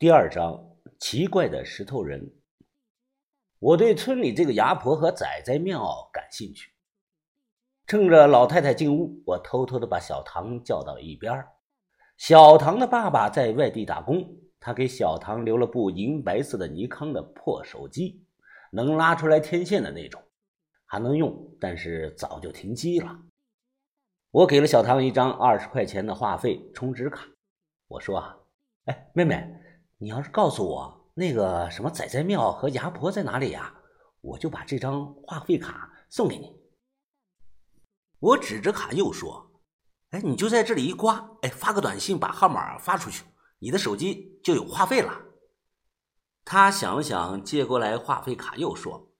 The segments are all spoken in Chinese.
第二章奇怪的石头人。我对村里这个牙婆和仔仔庙感兴趣。趁着老太太进屋，我偷偷的把小唐叫到了一边。小唐的爸爸在外地打工，他给小唐留了部银白色的尼康的破手机，能拉出来天线的那种，还能用，但是早就停机了。我给了小唐一张二十块钱的话费充值卡，我说：“啊，哎，妹妹。”你要是告诉我那个什么仔仔庙和牙婆在哪里呀，我就把这张话费卡送给你。我指着卡又说：“哎，你就在这里一刮，哎，发个短信把号码发出去，你的手机就有话费了。”他想了想，接过来话费卡又说：“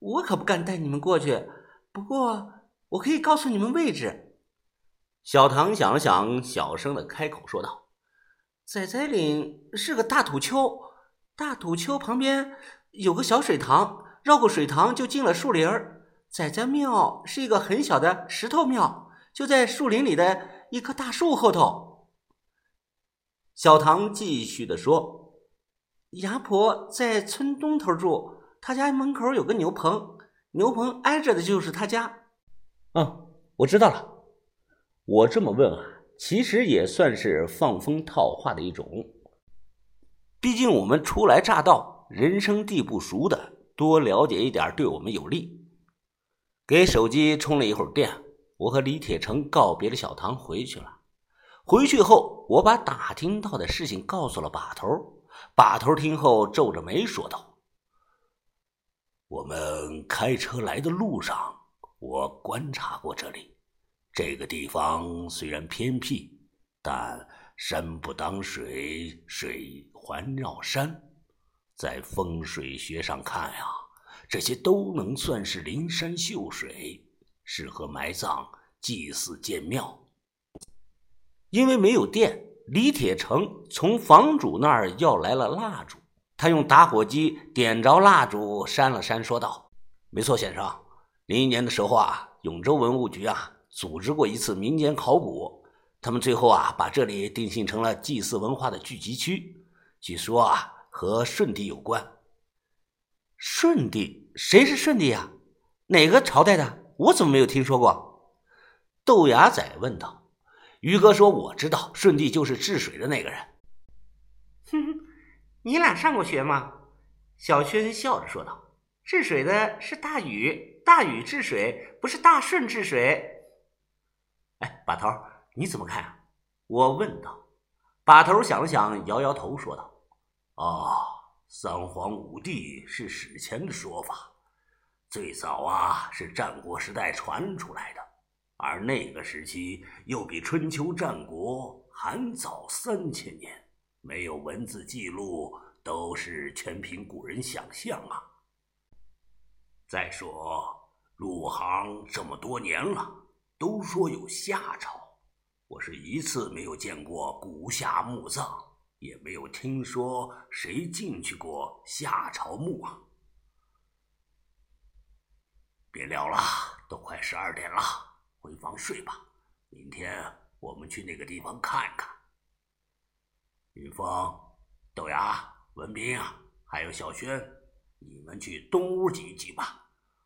我可不敢带你们过去，不过我可以告诉你们位置。”小唐想了想，小声的开口说道。仔仔岭是个大土丘，大土丘旁边有个小水塘，绕过水塘就进了树林儿。仔仔庙是一个很小的石头庙，就在树林里的一棵大树后头。小唐继续的说：“牙婆在村东头住，他家门口有个牛棚，牛棚挨着的就是他家。”嗯，我知道了。我这么问啊。其实也算是放风套话的一种，毕竟我们初来乍到，人生地不熟的，多了解一点对我们有利。给手机充了一会儿电，我和李铁成告别了小唐，回去了。回去后，我把打听到的事情告诉了把头。把头听后皱着眉说道：“我们开车来的路上，我观察过这里。”这个地方虽然偏僻，但山不挡水，水环绕山，在风水学上看呀，这些都能算是灵山秀水，适合埋葬、祭祀、建庙。因为没有电，李铁成从房主那儿要来了蜡烛，他用打火机点着蜡烛，扇了扇，说道：“没错，先生，零一年的时候啊，永州文物局啊。”组织过一次民间考古，他们最后啊把这里定性成了祭祀文化的聚集区。据说啊和舜帝有关。舜帝？谁是舜帝呀？哪个朝代的？我怎么没有听说过？豆芽仔问道。于哥说：“我知道，舜帝就是治水的那个人。”哼哼，你俩上过学吗？小轩笑着说道：“治水的是大禹，大禹治水，不是大舜治水。”哎，把头，你怎么看？我问道。把头想了想，摇摇头，说道：“哦，三皇五帝是史前的说法，最早啊是战国时代传出来的，而那个时期又比春秋战国还早三千年，没有文字记录，都是全凭古人想象啊。再说入行这么多年了。”都说有夏朝，我是一次没有见过古夏墓葬，也没有听说谁进去过夏朝墓啊！别聊了，都快十二点了，回房睡吧。明天我们去那个地方看看。云峰、豆芽、文斌啊，还有小轩，你们去东屋挤一挤吧。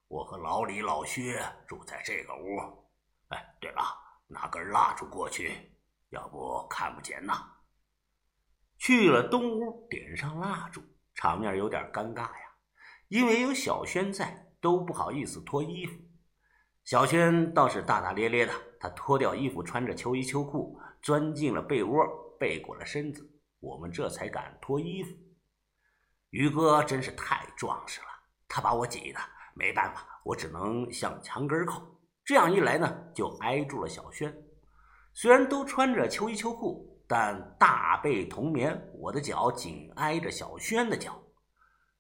我和老李、老薛住在这个屋。哎，对了，拿根蜡烛过去，要不看不见呐。去了东屋，点上蜡烛，场面有点尴尬呀，因为有小轩在，都不好意思脱衣服。小轩倒是大大咧咧的，他脱掉衣服，穿着秋衣秋裤，钻进了被窝，背过了身子，我们这才敢脱衣服。于哥真是太壮实了，他把我挤的没办法，我只能向墙根靠。这样一来呢，就挨住了小轩。虽然都穿着秋衣秋裤，但大被同眠，我的脚紧挨着小轩的脚。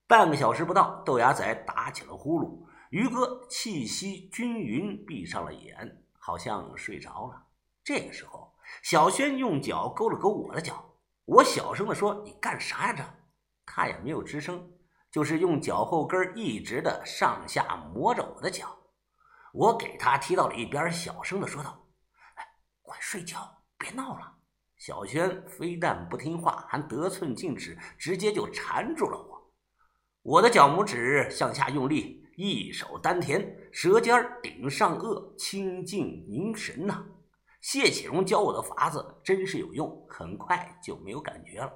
半个小时不到，豆芽仔打起了呼噜，于哥气息均匀，闭上了眼，好像睡着了。这个时候，小轩用脚勾了勾我的脚，我小声的说：“你干啥呀？”这他也没有吱声，就是用脚后跟一直的上下磨着我的脚。我给他踢到了一边，小声的说道：“哎，快睡觉，别闹了。小轩非但不听话，还得寸进尺，直接就缠住了我。我的脚拇指向下用力，一手丹田，舌尖顶上颚，清静凝神呐。谢启荣教我的法子真是有用，很快就没有感觉了。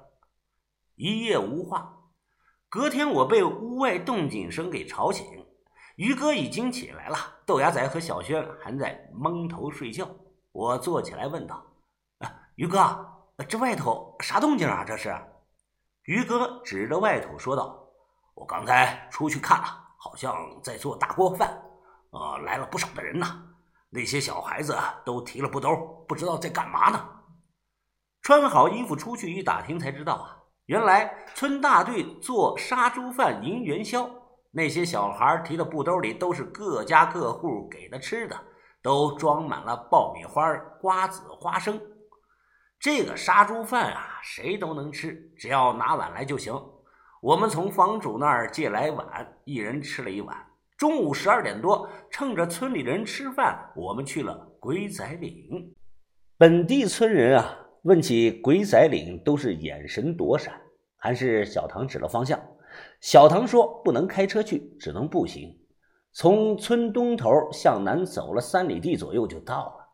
一夜无话，隔天我被屋外动静声给吵醒，于哥已经起来了，豆芽仔和小轩还在蒙头睡觉。我坐起来问道。啊于哥，这外头啥动静啊？这是？于哥指着外头说道：“我刚才出去看了，好像在做大锅饭，呃，来了不少的人呢。那些小孩子都提了布兜，不知道在干嘛呢。”穿好衣服出去一打听，才知道啊，原来村大队做杀猪饭迎元宵，那些小孩提的布兜里都是各家各户给的吃的，都装满了爆米花、瓜子、花生。这个杀猪饭啊，谁都能吃，只要拿碗来就行。我们从房主那儿借来碗，一人吃了一碗。中午十二点多，趁着村里人吃饭，我们去了鬼仔岭。本地村人啊，问起鬼仔岭，都是眼神躲闪。还是小唐指了方向。小唐说不能开车去，只能步行。从村东头向南走了三里地左右，就到了。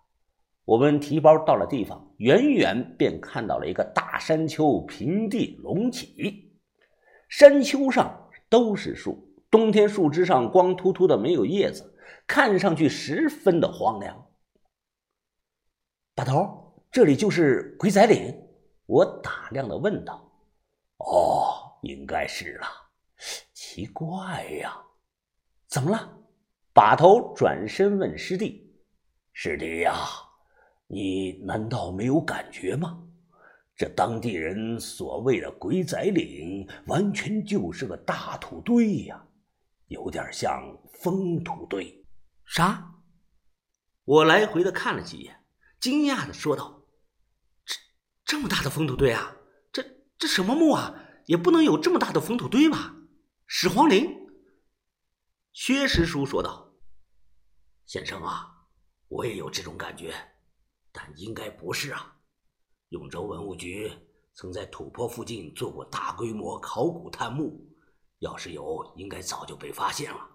我们提包到了地方，远远便看到了一个大山丘，平地隆起，山丘上都是树，冬天树枝上光秃秃的，没有叶子，看上去十分的荒凉。把头，这里就是鬼仔岭？我打量的问道。哦，应该是了。奇怪呀，怎么了？把头转身问师弟：“师弟呀。”你难道没有感觉吗？这当地人所谓的鬼仔岭，完全就是个大土堆呀，有点像风土堆。啥？我来回的看了几眼，惊讶的说道：“这这么大的风土堆啊？这这什么墓啊？也不能有这么大的风土堆吧？始皇陵？”薛师叔说道：“先生啊，我也有这种感觉。”但应该不是啊！永州文物局曾在土坡附近做过大规模考古探墓，要是有，应该早就被发现了。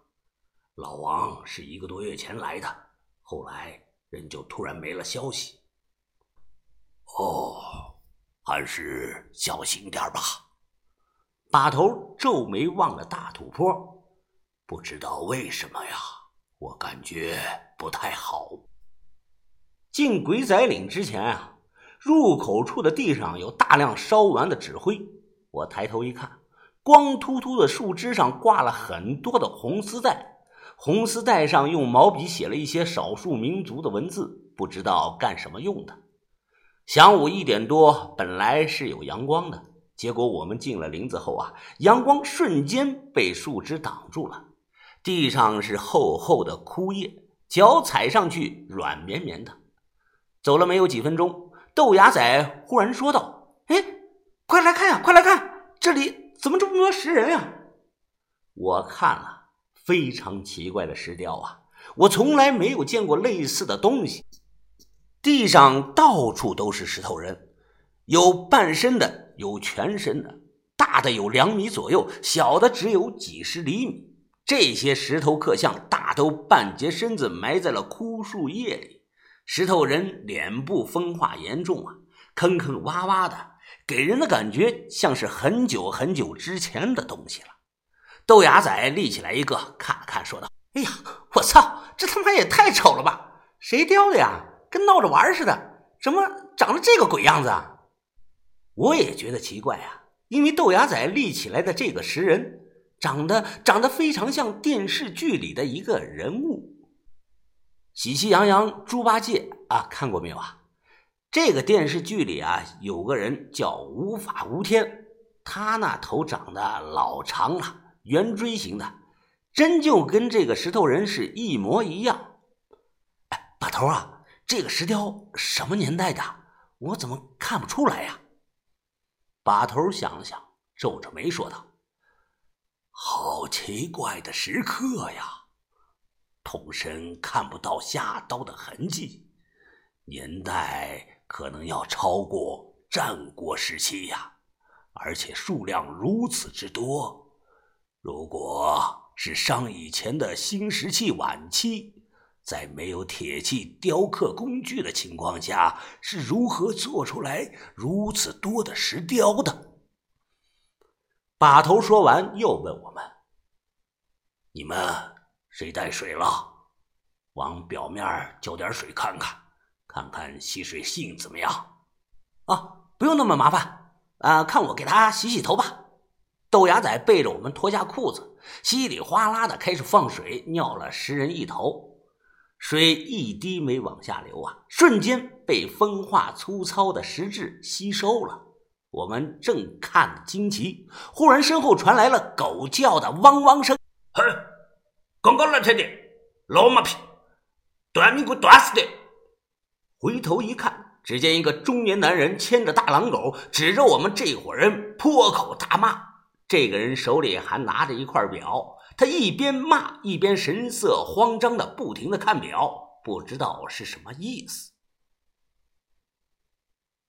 老王是一个多月前来的，后来人就突然没了消息。哦，还是小心点吧。把头皱眉望了大土坡，不知道为什么呀，我感觉不太好。进鬼仔岭之前啊，入口处的地上有大量烧完的纸灰。我抬头一看，光秃秃的树枝上挂了很多的红丝带，红丝带上用毛笔写了一些少数民族的文字，不知道干什么用的。晌午一点多，本来是有阳光的，结果我们进了林子后啊，阳光瞬间被树枝挡住了，地上是厚厚的枯叶，脚踩上去软绵绵的。走了没有几分钟，豆芽仔忽然说道：“哎，快来看呀，快来看，这里怎么这么多石人呀？”我看了，非常奇怪的石雕啊，我从来没有见过类似的东西。地上到处都是石头人，有半身的，有全身的，大的有两米左右，小的只有几十厘米。这些石头刻像大都半截身子埋在了枯树叶里。石头人脸部风化严重啊，坑坑洼洼的，给人的感觉像是很久很久之前的东西了。豆芽仔立起来一个，看了看，说道：“哎呀，我操，这他妈也太丑了吧！谁雕的呀？跟闹着玩似的，怎么长得这个鬼样子啊？”我也觉得奇怪啊，因为豆芽仔立起来的这个石人，长得长得非常像电视剧里的一个人物。喜气洋洋猪八戒啊，看过没有啊？这个电视剧里啊，有个人叫无法无天，他那头长得老长了，圆锥形的，真就跟这个石头人是一模一样。哎，把头啊，这个石雕什么年代的？我怎么看不出来呀？把头想了想，皱着眉说道：“好奇怪的石刻呀。”通身看不到下刀的痕迹，年代可能要超过战国时期呀，而且数量如此之多。如果是商以前的新石器晚期，在没有铁器雕刻工具的情况下，是如何做出来如此多的石雕的？把头说完，又问我们：“你们谁带水了？往表面浇点水看看，看看吸水性怎么样？”啊，不用那么麻烦，啊，看我给他洗洗头吧。豆芽仔背着我们脱下裤子，稀里哗啦的开始放水，尿了十人一头，水一滴没往下流啊，瞬间被风化粗糙的石质吸收了。我们正看得惊奇，忽然身后传来了狗叫的汪汪声。嘿，刚刚来才的老马屁，断命给断死的！回头一看，只见一个中年男人牵着大狼狗，指着我们这伙人破口大骂。这个人手里还拿着一块表，他一边骂一边神色慌张的不停的看表，不知道是什么意思。